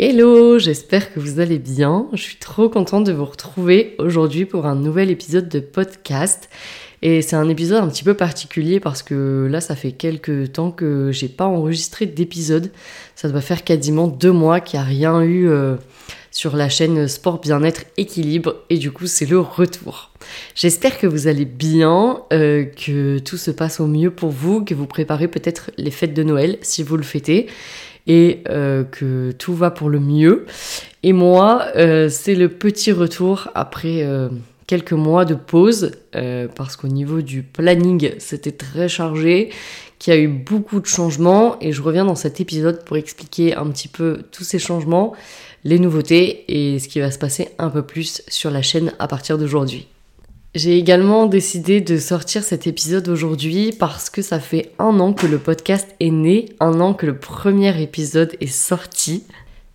Hello, j'espère que vous allez bien. Je suis trop contente de vous retrouver aujourd'hui pour un nouvel épisode de podcast. Et c'est un épisode un petit peu particulier parce que là, ça fait quelques temps que j'ai pas enregistré d'épisode. Ça doit faire quasiment deux mois qu'il n'y a rien eu euh, sur la chaîne Sport Bien-être Équilibre. Et du coup, c'est le retour. J'espère que vous allez bien, euh, que tout se passe au mieux pour vous, que vous préparez peut-être les fêtes de Noël si vous le fêtez et euh, que tout va pour le mieux. Et moi, euh, c'est le petit retour après euh, quelques mois de pause, parce qu'au niveau du planning, c'était très chargé, qu'il y a eu beaucoup de changements, et je reviens dans cet épisode pour expliquer un petit peu tous ces changements, les nouveautés et ce qui va se passer un peu plus sur la chaîne à partir d'aujourd'hui. J'ai également décidé de sortir cet épisode aujourd'hui parce que ça fait un an que le podcast est né, un an que le premier épisode est sorti.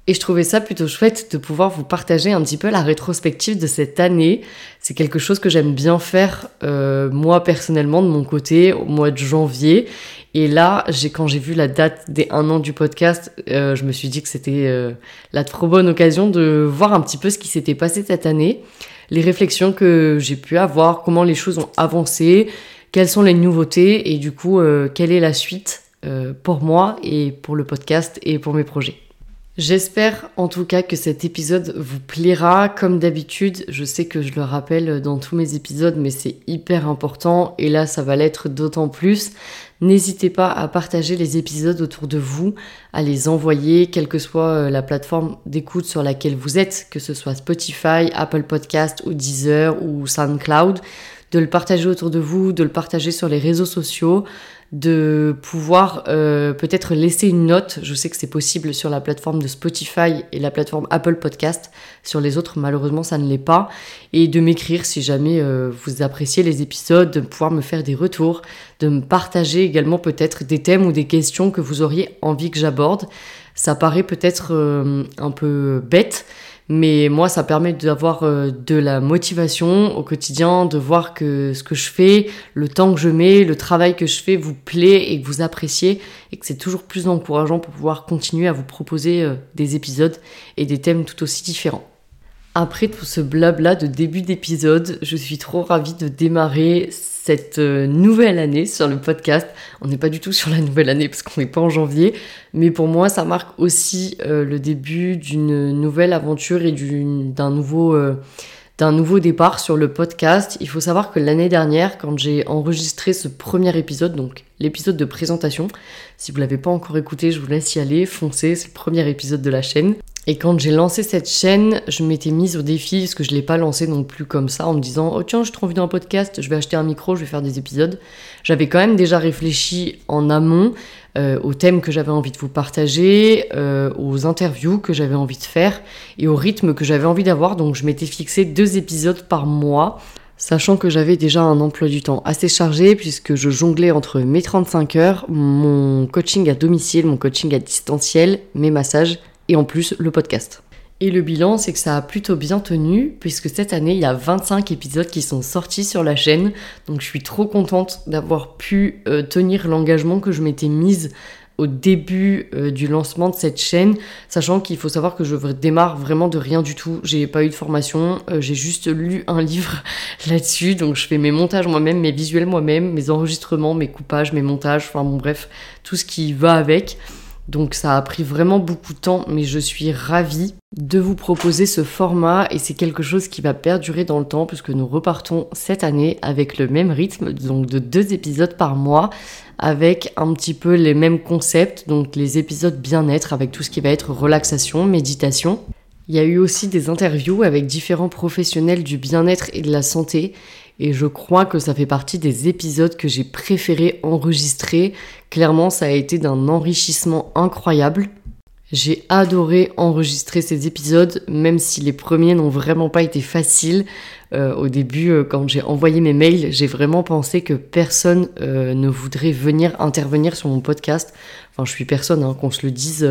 Et je trouvais ça plutôt chouette de pouvoir vous partager un petit peu la rétrospective de cette année. C'est quelque chose que j'aime bien faire euh, moi personnellement de mon côté au mois de janvier. Et là, quand j'ai vu la date des un an du podcast, euh, je me suis dit que c'était euh, la trop bonne occasion de voir un petit peu ce qui s'était passé cette année les réflexions que j'ai pu avoir, comment les choses ont avancé, quelles sont les nouveautés et du coup, euh, quelle est la suite pour moi et pour le podcast et pour mes projets. J'espère en tout cas que cet épisode vous plaira. Comme d'habitude, je sais que je le rappelle dans tous mes épisodes, mais c'est hyper important et là ça va l'être d'autant plus. N'hésitez pas à partager les épisodes autour de vous, à les envoyer, quelle que soit euh, la plateforme d'écoute sur laquelle vous êtes, que ce soit Spotify, Apple Podcast ou Deezer ou SoundCloud, de le partager autour de vous, de le partager sur les réseaux sociaux de pouvoir euh, peut-être laisser une note. Je sais que c'est possible sur la plateforme de Spotify et la plateforme Apple Podcast. Sur les autres, malheureusement, ça ne l'est pas. Et de m'écrire si jamais euh, vous appréciez les épisodes, de pouvoir me faire des retours, de me partager également peut-être des thèmes ou des questions que vous auriez envie que j'aborde. Ça paraît peut-être euh, un peu bête, mais moi, ça permet d'avoir euh, de la motivation au quotidien, de voir que ce que je fais, le temps que je mets, le travail que je fais vous plaît et que vous appréciez et que c'est toujours plus encourageant pour pouvoir continuer à vous proposer euh, des épisodes et des thèmes tout aussi différents. Après tout ce blabla de début d'épisode, je suis trop ravie de démarrer cette euh, nouvelle année sur le podcast. On n'est pas du tout sur la nouvelle année parce qu'on n'est pas en janvier, mais pour moi ça marque aussi euh, le début d'une nouvelle aventure et d'un nouveau, euh, d'un nouveau départ sur le podcast. Il faut savoir que l'année dernière, quand j'ai enregistré ce premier épisode, donc l'épisode de présentation, si vous l'avez pas encore écouté, je vous laisse y aller, foncez, c'est le premier épisode de la chaîne. Et quand j'ai lancé cette chaîne, je m'étais mise au défi, parce que je ne l'ai pas lancé non plus comme ça, en me disant Oh tiens, j'ai trop envie d'un podcast, je vais acheter un micro, je vais faire des épisodes. J'avais quand même déjà réfléchi en amont euh, aux thèmes que j'avais envie de vous partager, euh, aux interviews que j'avais envie de faire et au rythme que j'avais envie d'avoir. Donc je m'étais fixé deux épisodes par mois sachant que j'avais déjà un emploi du temps assez chargé puisque je jonglais entre mes 35 heures, mon coaching à domicile, mon coaching à distanciel, mes massages, et en plus le podcast. Et le bilan, c'est que ça a plutôt bien tenu, puisque cette année, il y a 25 épisodes qui sont sortis sur la chaîne. Donc je suis trop contente d'avoir pu euh, tenir l'engagement que je m'étais mise au début euh, du lancement de cette chaîne, sachant qu'il faut savoir que je démarre vraiment de rien du tout. J'ai pas eu de formation, euh, j'ai juste lu un livre là-dessus, donc je fais mes montages moi-même, mes visuels moi-même, mes enregistrements, mes coupages, mes montages, enfin bon bref, tout ce qui va avec. Donc ça a pris vraiment beaucoup de temps, mais je suis ravie de vous proposer ce format et c'est quelque chose qui va perdurer dans le temps puisque nous repartons cette année avec le même rythme, donc de deux épisodes par mois, avec un petit peu les mêmes concepts, donc les épisodes bien-être avec tout ce qui va être relaxation, méditation. Il y a eu aussi des interviews avec différents professionnels du bien-être et de la santé et je crois que ça fait partie des épisodes que j'ai préféré enregistrer. Clairement, ça a été d'un enrichissement incroyable. J'ai adoré enregistrer ces épisodes, même si les premiers n'ont vraiment pas été faciles. Euh, au début, euh, quand j'ai envoyé mes mails, j'ai vraiment pensé que personne euh, ne voudrait venir intervenir sur mon podcast. Enfin, je suis personne, hein, qu'on se le dise.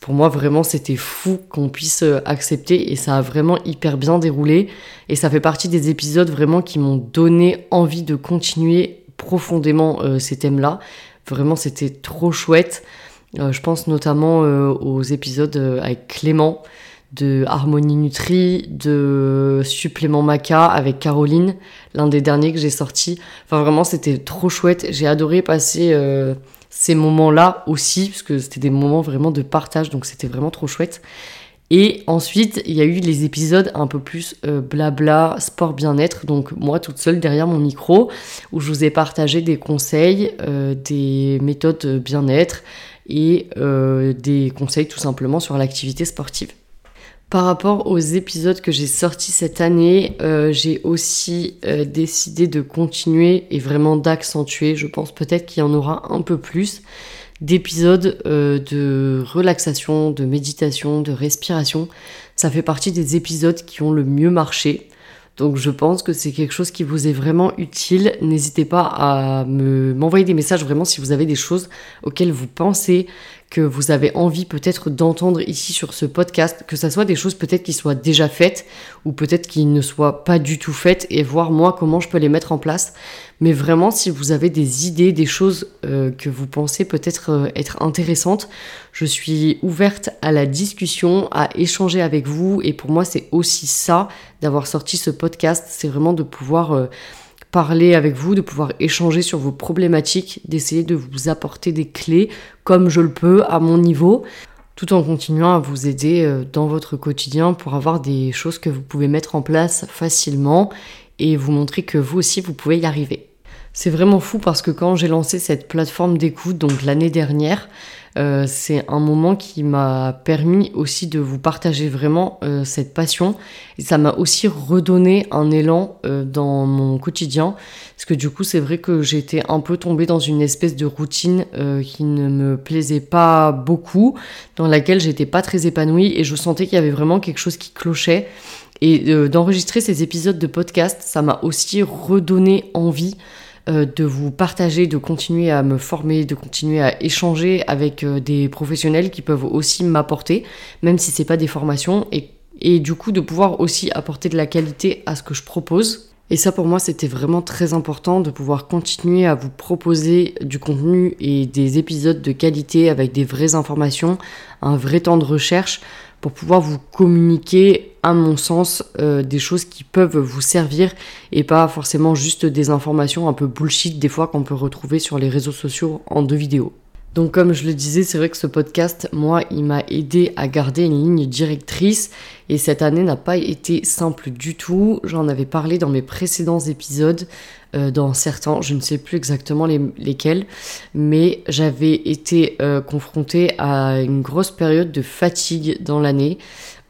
pour moi, vraiment, c'était fou qu'on puisse accepter et ça a vraiment hyper bien déroulé. Et ça fait partie des épisodes vraiment qui m'ont donné envie de continuer profondément ces thèmes-là. Vraiment, c'était trop chouette. Je pense notamment aux épisodes avec Clément de Harmonie Nutri, de Supplément Maca avec Caroline, l'un des derniers que j'ai sorti. Enfin vraiment c'était trop chouette, j'ai adoré passer euh, ces moments-là aussi, parce que c'était des moments vraiment de partage, donc c'était vraiment trop chouette. Et ensuite, il y a eu les épisodes un peu plus euh, blabla, sport bien-être, donc moi toute seule derrière mon micro, où je vous ai partagé des conseils, euh, des méthodes bien-être et des conseils tout simplement sur l'activité sportive. Par rapport aux épisodes que j'ai sortis cette année, euh, j'ai aussi euh, décidé de continuer et vraiment d'accentuer, je pense peut-être qu'il y en aura un peu plus, d'épisodes euh, de relaxation, de méditation, de respiration. Ça fait partie des épisodes qui ont le mieux marché. Donc je pense que c'est quelque chose qui vous est vraiment utile. N'hésitez pas à me m'envoyer des messages vraiment si vous avez des choses auxquelles vous pensez, que vous avez envie peut-être d'entendre ici sur ce podcast, que ça soit des choses peut-être qui soient déjà faites ou peut-être qui ne soient pas du tout faites et voir moi comment je peux les mettre en place. Mais vraiment, si vous avez des idées, des choses euh, que vous pensez peut-être euh, être intéressantes, je suis ouverte à la discussion, à échanger avec vous. Et pour moi, c'est aussi ça d'avoir sorti ce podcast, c'est vraiment de pouvoir... Euh, parler avec vous, de pouvoir échanger sur vos problématiques, d'essayer de vous apporter des clés comme je le peux à mon niveau, tout en continuant à vous aider dans votre quotidien pour avoir des choses que vous pouvez mettre en place facilement et vous montrer que vous aussi vous pouvez y arriver. C'est vraiment fou parce que quand j'ai lancé cette plateforme d'écoute, donc l'année dernière, euh, c'est un moment qui m'a permis aussi de vous partager vraiment euh, cette passion. Et ça m'a aussi redonné un élan euh, dans mon quotidien. Parce que du coup, c'est vrai que j'étais un peu tombée dans une espèce de routine qui ne me plaisait pas beaucoup, dans laquelle j'étais pas très épanouie et je sentais qu'il y avait vraiment quelque chose qui clochait. Et d'enregistrer ces épisodes de podcast, ça m'a aussi redonné envie euh, de vous partager, de continuer à me former, de continuer à échanger avec euh, des professionnels qui peuvent aussi m'apporter, même si c'est pas des formations, et, et du coup de pouvoir aussi apporter de la qualité à ce que je propose. Et ça pour moi c'était vraiment très important de pouvoir continuer à vous proposer du contenu et des épisodes de qualité avec des vraies informations, un vrai temps de recherche pour pouvoir vous communiquer, à mon sens, euh, des choses qui peuvent vous servir et pas forcément juste des informations un peu bullshit des fois qu'on peut retrouver sur les réseaux sociaux en deux vidéos. Donc comme je le disais, c'est vrai que ce podcast, moi, il m'a aidé à garder une ligne directrice et cette année n'a pas été simple du tout. J'en avais parlé dans mes précédents épisodes, euh, dans certains, je ne sais plus exactement lesquels, mais j'avais été euh, confrontée à une grosse période de fatigue dans l'année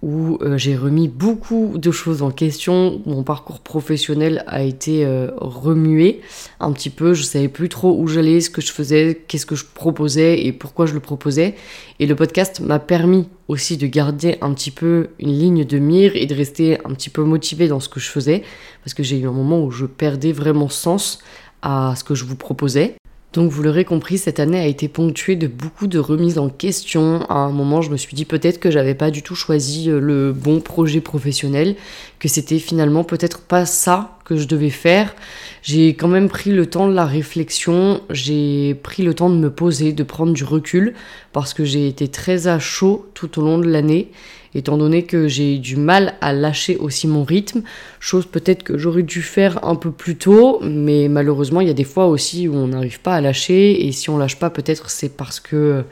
où euh, j'ai remis beaucoup de choses en question. Mon parcours professionnel a été euh, remué un petit peu. Je savais plus trop où j'allais, ce que je faisais, qu'est-ce que je proposais et pourquoi je le proposais. Et le podcast m'a permis aussi de garder un petit peu une ligne de mire et de rester un petit peu motivé dans ce que je faisais parce que j'ai eu un moment où je perdais vraiment sens à ce que je vous proposais. Donc vous l'aurez compris, cette année a été ponctuée de beaucoup de remises en question. À un moment, je me suis dit peut-être que j'avais pas du tout choisi euh, le bon projet professionnel, que c'était finalement peut-être pas ça que je devais faire. J'ai quand même pris le temps de la réflexion, j'ai pris le temps de me poser, de prendre du recul, parce que j'ai été très à chaud tout au long de l'année étant donné que j'ai du mal à lâcher aussi mon rythme, chose peut-être que j'aurais dû faire un peu plus tôt, mais malheureusement il y a des fois aussi où on n'arrive pas à lâcher, et si on lâche pas peut-être c'est parce que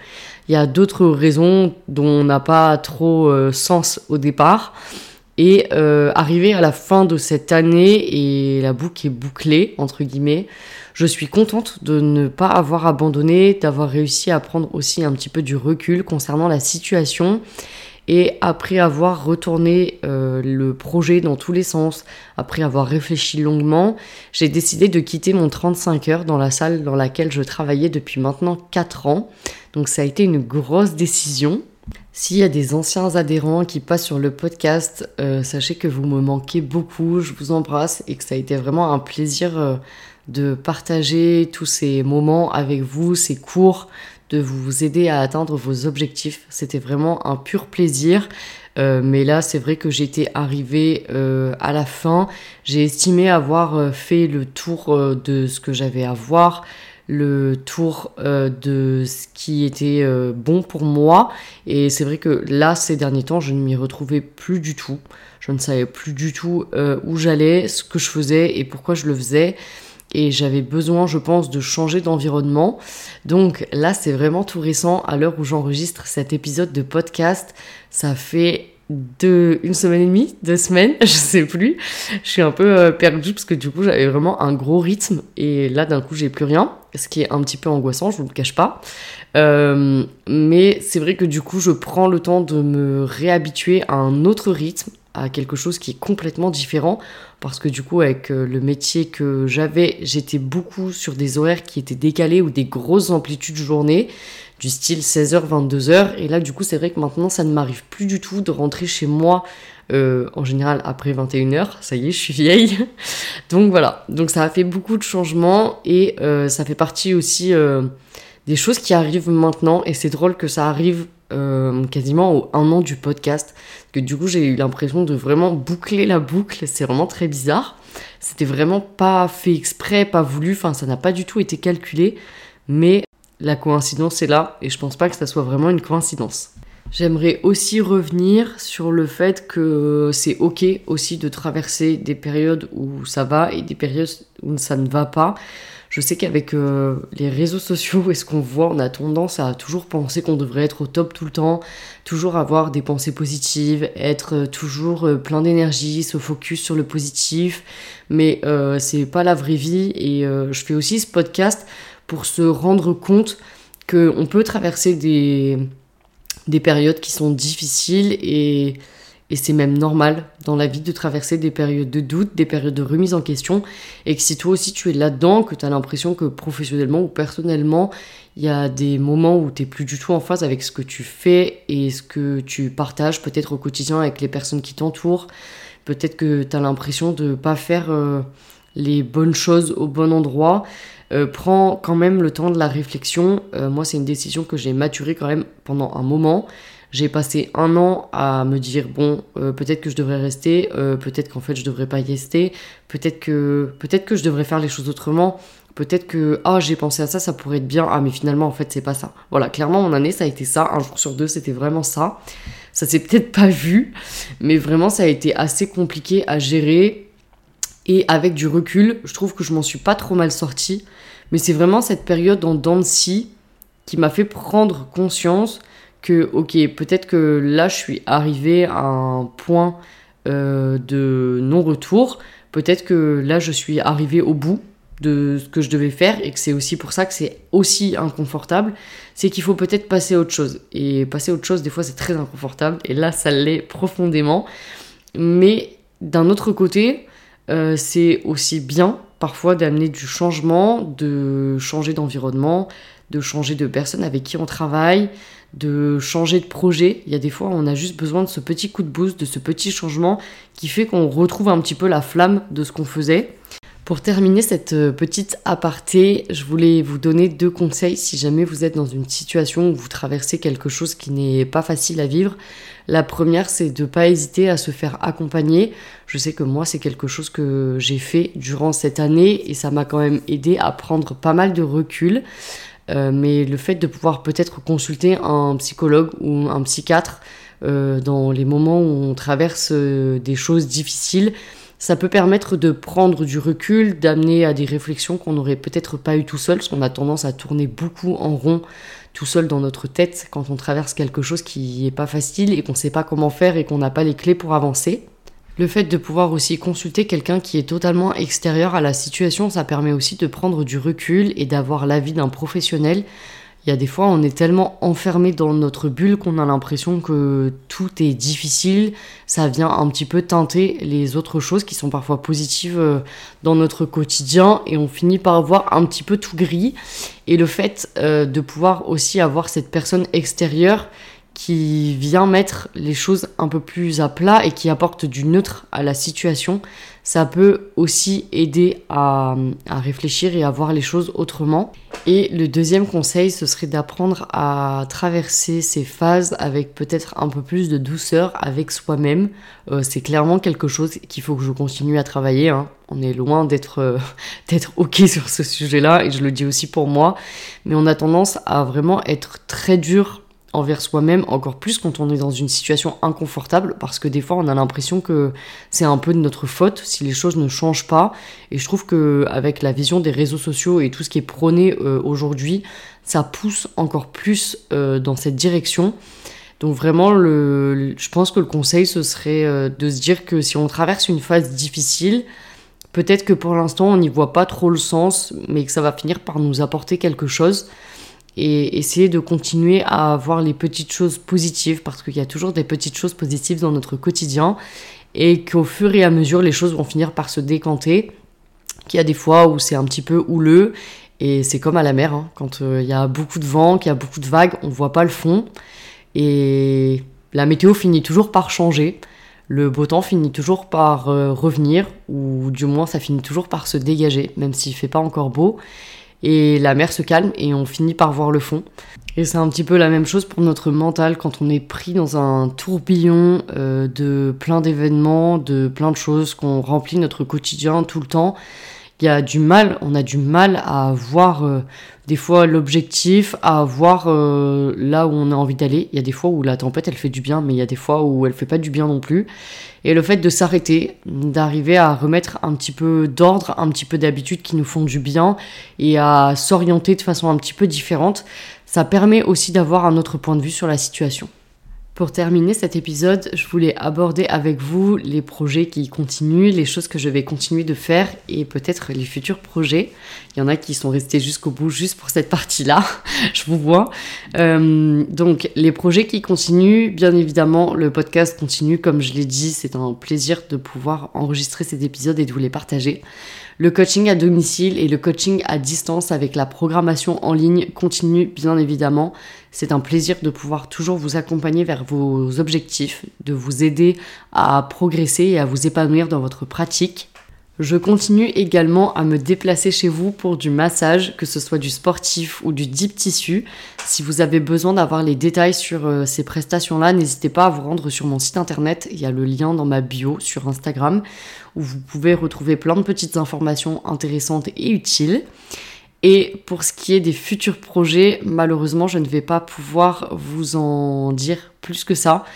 il y a d'autres raisons dont on n'a pas trop euh, sens au départ. Et euh, arrivé à la fin de cette année et la boucle est bouclée, entre guillemets, je suis contente de ne pas avoir abandonné, d'avoir réussi à prendre aussi un petit peu du recul concernant la situation et après avoir retourné euh, le projet dans tous les sens, après avoir réfléchi longuement, j'ai décidé de quitter mon 35 heures dans la salle dans laquelle je travaillais depuis maintenant 4 ans. Donc ça a été une grosse décision. S'il y a des anciens adhérents qui passent sur le podcast, euh, sachez que vous me manquez beaucoup, je vous embrasse et que ça a été vraiment un plaisir euh, de partager tous ces moments avec vous, ces cours, de vous aider à atteindre vos objectifs. C'était vraiment un pur plaisir. Euh, mais là, c'est vrai que j'étais arrivée à la fin. J'ai estimé avoir fait le tour de ce que j'avais à voir le tour euh, de ce qui était euh, bon pour moi. Et c'est vrai que là, ces derniers temps, je ne m'y retrouvais plus du tout. Je ne savais plus du tout euh, où j'allais, ce que je faisais et pourquoi je le faisais. Et j'avais besoin, je pense, de changer d'environnement. Donc là, c'est vraiment tout récent. À l'heure où j'enregistre cet épisode de podcast, ça fait de une semaine et demie, deux semaines, je sais plus. Je suis un peu euh, perdue parce que du coup j'avais vraiment un gros rythme et là d'un coup j'ai plus rien, ce qui est un petit peu angoissant, je vous le cache pas. Euh, mais c'est vrai que du coup je prends le temps de me réhabituer à un autre rythme, à quelque chose qui est complètement différent parce que du coup avec euh, le métier que j'avais, j'étais beaucoup sur des horaires qui étaient décalés ou des grosses amplitudes de journée du style 16h, 22h. Et là, du coup, c'est vrai que maintenant, ça ne m'arrive plus du tout de rentrer chez moi, euh, en général, après 21h. Ça y est, je suis vieille. Donc voilà. Donc ça a fait beaucoup de changements et euh, ça fait partie aussi euh, des choses qui arrivent maintenant. Et c'est drôle que ça arrive quasiment au un an du podcast. Que du coup, j'ai eu l'impression de vraiment boucler la boucle. C'est vraiment très bizarre. C'était vraiment pas fait exprès, pas voulu. Enfin, ça n'a pas du tout été calculé. Mais la coïncidence est là et je pense pas que ça soit vraiment une coïncidence. J'aimerais aussi revenir sur le fait que c'est ok aussi de traverser des périodes où ça va et des périodes où ça ne va pas. Je sais qu'avec euh, les réseaux sociaux et ce qu'on voit, on a tendance à toujours penser qu'on devrait être au top tout le temps, toujours avoir des pensées positives, être euh, toujours euh, plein d'énergie, se focus sur le positif. Mais c'est pas la vraie vie et je fais aussi ce podcast pour se rendre compte qu'on peut traverser des, des périodes qui sont difficiles et, et c'est même normal dans la vie de traverser des périodes de doute, des périodes de remise en question et que si toi aussi tu es là-dedans, que tu as l'impression que professionnellement ou personnellement, il y a des moments où tu n'es plus du tout en phase avec ce que tu fais et ce que tu partages peut-être au quotidien avec les personnes qui t'entourent. Peut-être que tu as l'impression de ne pas faire euh, les bonnes choses au bon endroit. Euh, prends quand même le temps de la réflexion. Euh, moi, c'est une décision que j'ai maturée quand même pendant un moment. J'ai passé un an à me dire bon, euh, peut-être que je devrais rester, peut-être qu'en fait je devrais pas y rester, peut-être que peut-être que je devrais faire les choses autrement, peut-être que ah j'ai pensé à ça, ça pourrait être bien, ah mais finalement en fait c'est pas ça. Voilà, clairement mon année ça a été ça, un jour sur deux c'était vraiment ça. Ça s'est peut-être pas vu, mais vraiment ça a été assez compliqué à gérer et avec du recul, je trouve que je m'en suis pas trop mal sortie. Mais c'est vraiment cette période en Dancy qui m'a fait prendre conscience que, ok, peut-être que là, je suis arrivée à un point euh, de non-retour. Peut-être que là, je suis arrivée au bout de ce que je devais faire et que c'est aussi pour ça que c'est aussi inconfortable. C'est qu'il faut peut-être passer à autre chose. Et passer à autre chose, des fois, c'est très inconfortable. Et là, ça l'est profondément. Mais d'un autre côté, euh, c'est aussi bien parfois d'amener du changement, de changer d'environnement, de changer de personne avec qui on travaille, de changer de projet. Il y a des fois, on a juste besoin de ce petit coup de boost, de ce petit changement qui fait qu'on retrouve un petit peu la flamme de ce qu'on faisait. Pour terminer cette euh, petite aparté, je voulais vous donner deux conseils si jamais vous êtes dans une situation où vous traversez quelque chose qui n'est pas facile à vivre. La première, c'est de ne pas hésiter à se faire accompagner. Je sais que moi, c'est quelque chose que j'ai fait durant cette année et ça m'a quand même aidé à prendre pas mal de recul. Euh, mais le fait de pouvoir peut-être consulter un psychologue ou un psychiatre euh, dans les moments où on traverse des choses difficiles, ça peut permettre de prendre du recul, d'amener à des réflexions qu'on n'aurait peut-être pas eu tout seul, parce qu'on a tendance à tourner beaucoup en rond tout seul dans notre tête quand on traverse quelque chose qui n'est pas facile et qu'on ne sait pas comment faire et qu'on n'a pas les clés pour avancer. Le fait de pouvoir aussi consulter quelqu'un qui est totalement extérieur à la situation, ça permet aussi de prendre du recul et d'avoir l'avis d'un professionnel il y a des fois, on est tellement enfermé dans notre bulle qu'on a l'impression que tout est difficile. Ça vient un petit peu teinter les autres choses qui sont parfois positives euh, dans notre quotidien et on finit par voir un petit peu tout gris. Et le fait euh, de pouvoir aussi avoir cette personne extérieure qui vient mettre les choses un peu plus à plat et qui apporte du neutre à la situation, ça peut aussi aider à, réfléchir et à voir les choses autrement. Et le deuxième conseil, ce serait d'apprendre à traverser ces phases avec peut-être un peu plus de douceur avec soi-même. Euh, c'est clairement quelque chose qu'il faut que je continue à travailler. Hein. On est loin d'être euh, d'être ok sur ce sujet-là et je le dis aussi pour moi. Mais on a tendance à vraiment être très dur envers soi-même, encore plus quand on est dans une situation inconfortable, parce que des fois on a l'impression que c'est un peu de notre faute si les choses ne changent pas. Et je trouve que avec la vision des réseaux sociaux et tout ce qui est prôné euh, aujourd'hui, ça pousse encore plus euh, dans cette direction. Donc vraiment, le, je pense que le conseil, ce serait euh, de se dire que si on traverse une phase difficile, peut-être que pour l'instant, on n'y voit pas trop le sens, mais que ça va finir par nous apporter quelque chose et essayer de continuer à voir les petites choses positives parce qu'il y a toujours des petites choses positives dans notre quotidien et qu'au fur et à mesure les choses vont finir par se décanter. Qu'il y a des fois où c'est un petit peu houleux et c'est comme à la mer hein. quand euh, il y a beaucoup de vent qu'il y a beaucoup de vagues on voit pas le fond et la météo finit toujours par changer. Le beau temps finit toujours par euh, revenir ou du moins ça finit toujours par se dégager même s'il fait pas encore beau et la mer se calme et on finit par voir le fond. Et c'est un petit peu la même chose pour notre mental quand on est pris dans un tourbillon euh, de plein d'événements, de plein de choses qu'on remplit notre quotidien tout le temps. Il y a du mal, on a du mal à voir euh, des fois l'objectif, à voir euh, là où on a envie d'aller. Il y a des fois où la tempête elle fait du bien, mais il y a des fois où elle fait pas du bien non plus. Et le fait de s'arrêter, d'arriver à remettre un petit peu d'ordre, un petit peu d'habitudes qui nous font du bien et à s'orienter de façon un petit peu différente, ça permet aussi d'avoir un autre point de vue sur la situation. Pour terminer cet épisode, je voulais aborder avec vous les projets qui continuent, les choses que je vais continuer de faire et peut-être les futurs projets. Il y en a qui sont restés jusqu'au bout juste pour cette partie-là, je vous vois. Euh, donc les projets qui continuent, bien évidemment, le podcast continue, comme je l'ai dit, c'est un plaisir de pouvoir enregistrer ces épisodes et de vous les partager. Le coaching à domicile et le coaching à distance avec la programmation en ligne continue bien évidemment. C'est un plaisir de pouvoir toujours vous accompagner vers vos objectifs, de vous aider à progresser et à vous épanouir dans votre pratique. Je continue également à me déplacer chez vous pour du massage, que ce soit du sportif ou du deep tissu. Si vous avez besoin d'avoir les détails sur euh, ces prestations-là, n'hésitez pas à vous rendre sur mon site internet. Il y a le lien dans ma bio sur Instagram où vous pouvez retrouver plein de petites informations intéressantes et utiles. Et pour ce qui est des futurs projets, malheureusement, je ne vais pas pouvoir vous en dire plus que ça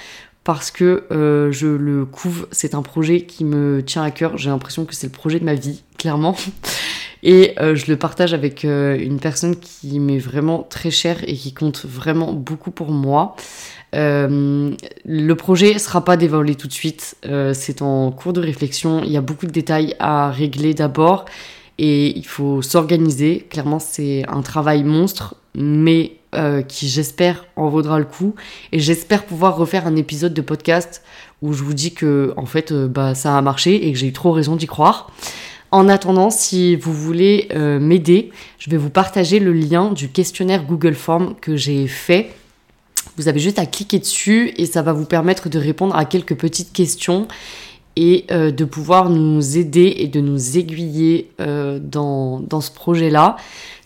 parce que euh, je le couvre. C'est un projet qui me tient à cœur. J'ai l'impression que c'est le projet de ma vie, clairement. Et euh, je le partage avec euh, une personne qui m'est vraiment très chère et qui compte vraiment beaucoup pour moi. le projet sera pas dévoilé tout de suite. c'est en cours de réflexion. Il y a beaucoup de détails à régler d'abord et il faut s'organiser. Clairement, c'est un travail monstre, mais euh, qui j'espère en vaudra le coup. Et j'espère pouvoir refaire un épisode de podcast où je vous dis que en fait euh, bah, ça a marché et que j'ai eu trop raison d'y croire. En attendant, si vous voulez euh, m'aider, je vais vous partager le lien du questionnaire Google Form que j'ai fait. Vous avez juste à cliquer dessus et ça va vous permettre de répondre à quelques petites questions et de pouvoir nous aider et de nous aiguiller dans, dans ce projet-là.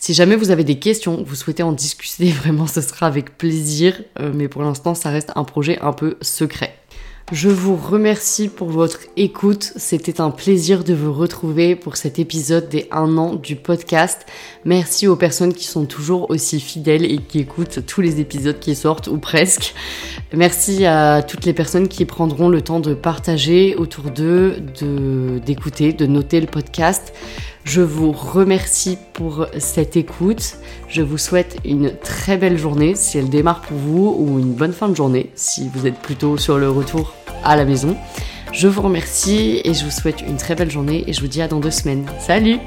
Si jamais vous avez des questions, vous souhaitez en discuter, vraiment ce sera avec plaisir, euh, mais pour l'instant ça reste un projet un peu secret. Je vous remercie pour votre écoute. C'était un plaisir de vous retrouver pour cet épisode des 1 an du podcast. Merci aux personnes qui sont toujours aussi fidèles et qui écoutent tous les épisodes qui sortent ou presque. Merci à toutes les personnes qui prendront le temps de partager autour d'eux, d'écouter, de noter le podcast. Je vous remercie pour cette écoute. Je vous souhaite une très belle journée si elle démarre pour vous ou une bonne fin de journée si vous êtes plutôt sur le retour à la maison. Je vous remercie et je vous souhaite une très belle journée et je vous dis à dans deux semaines. Salut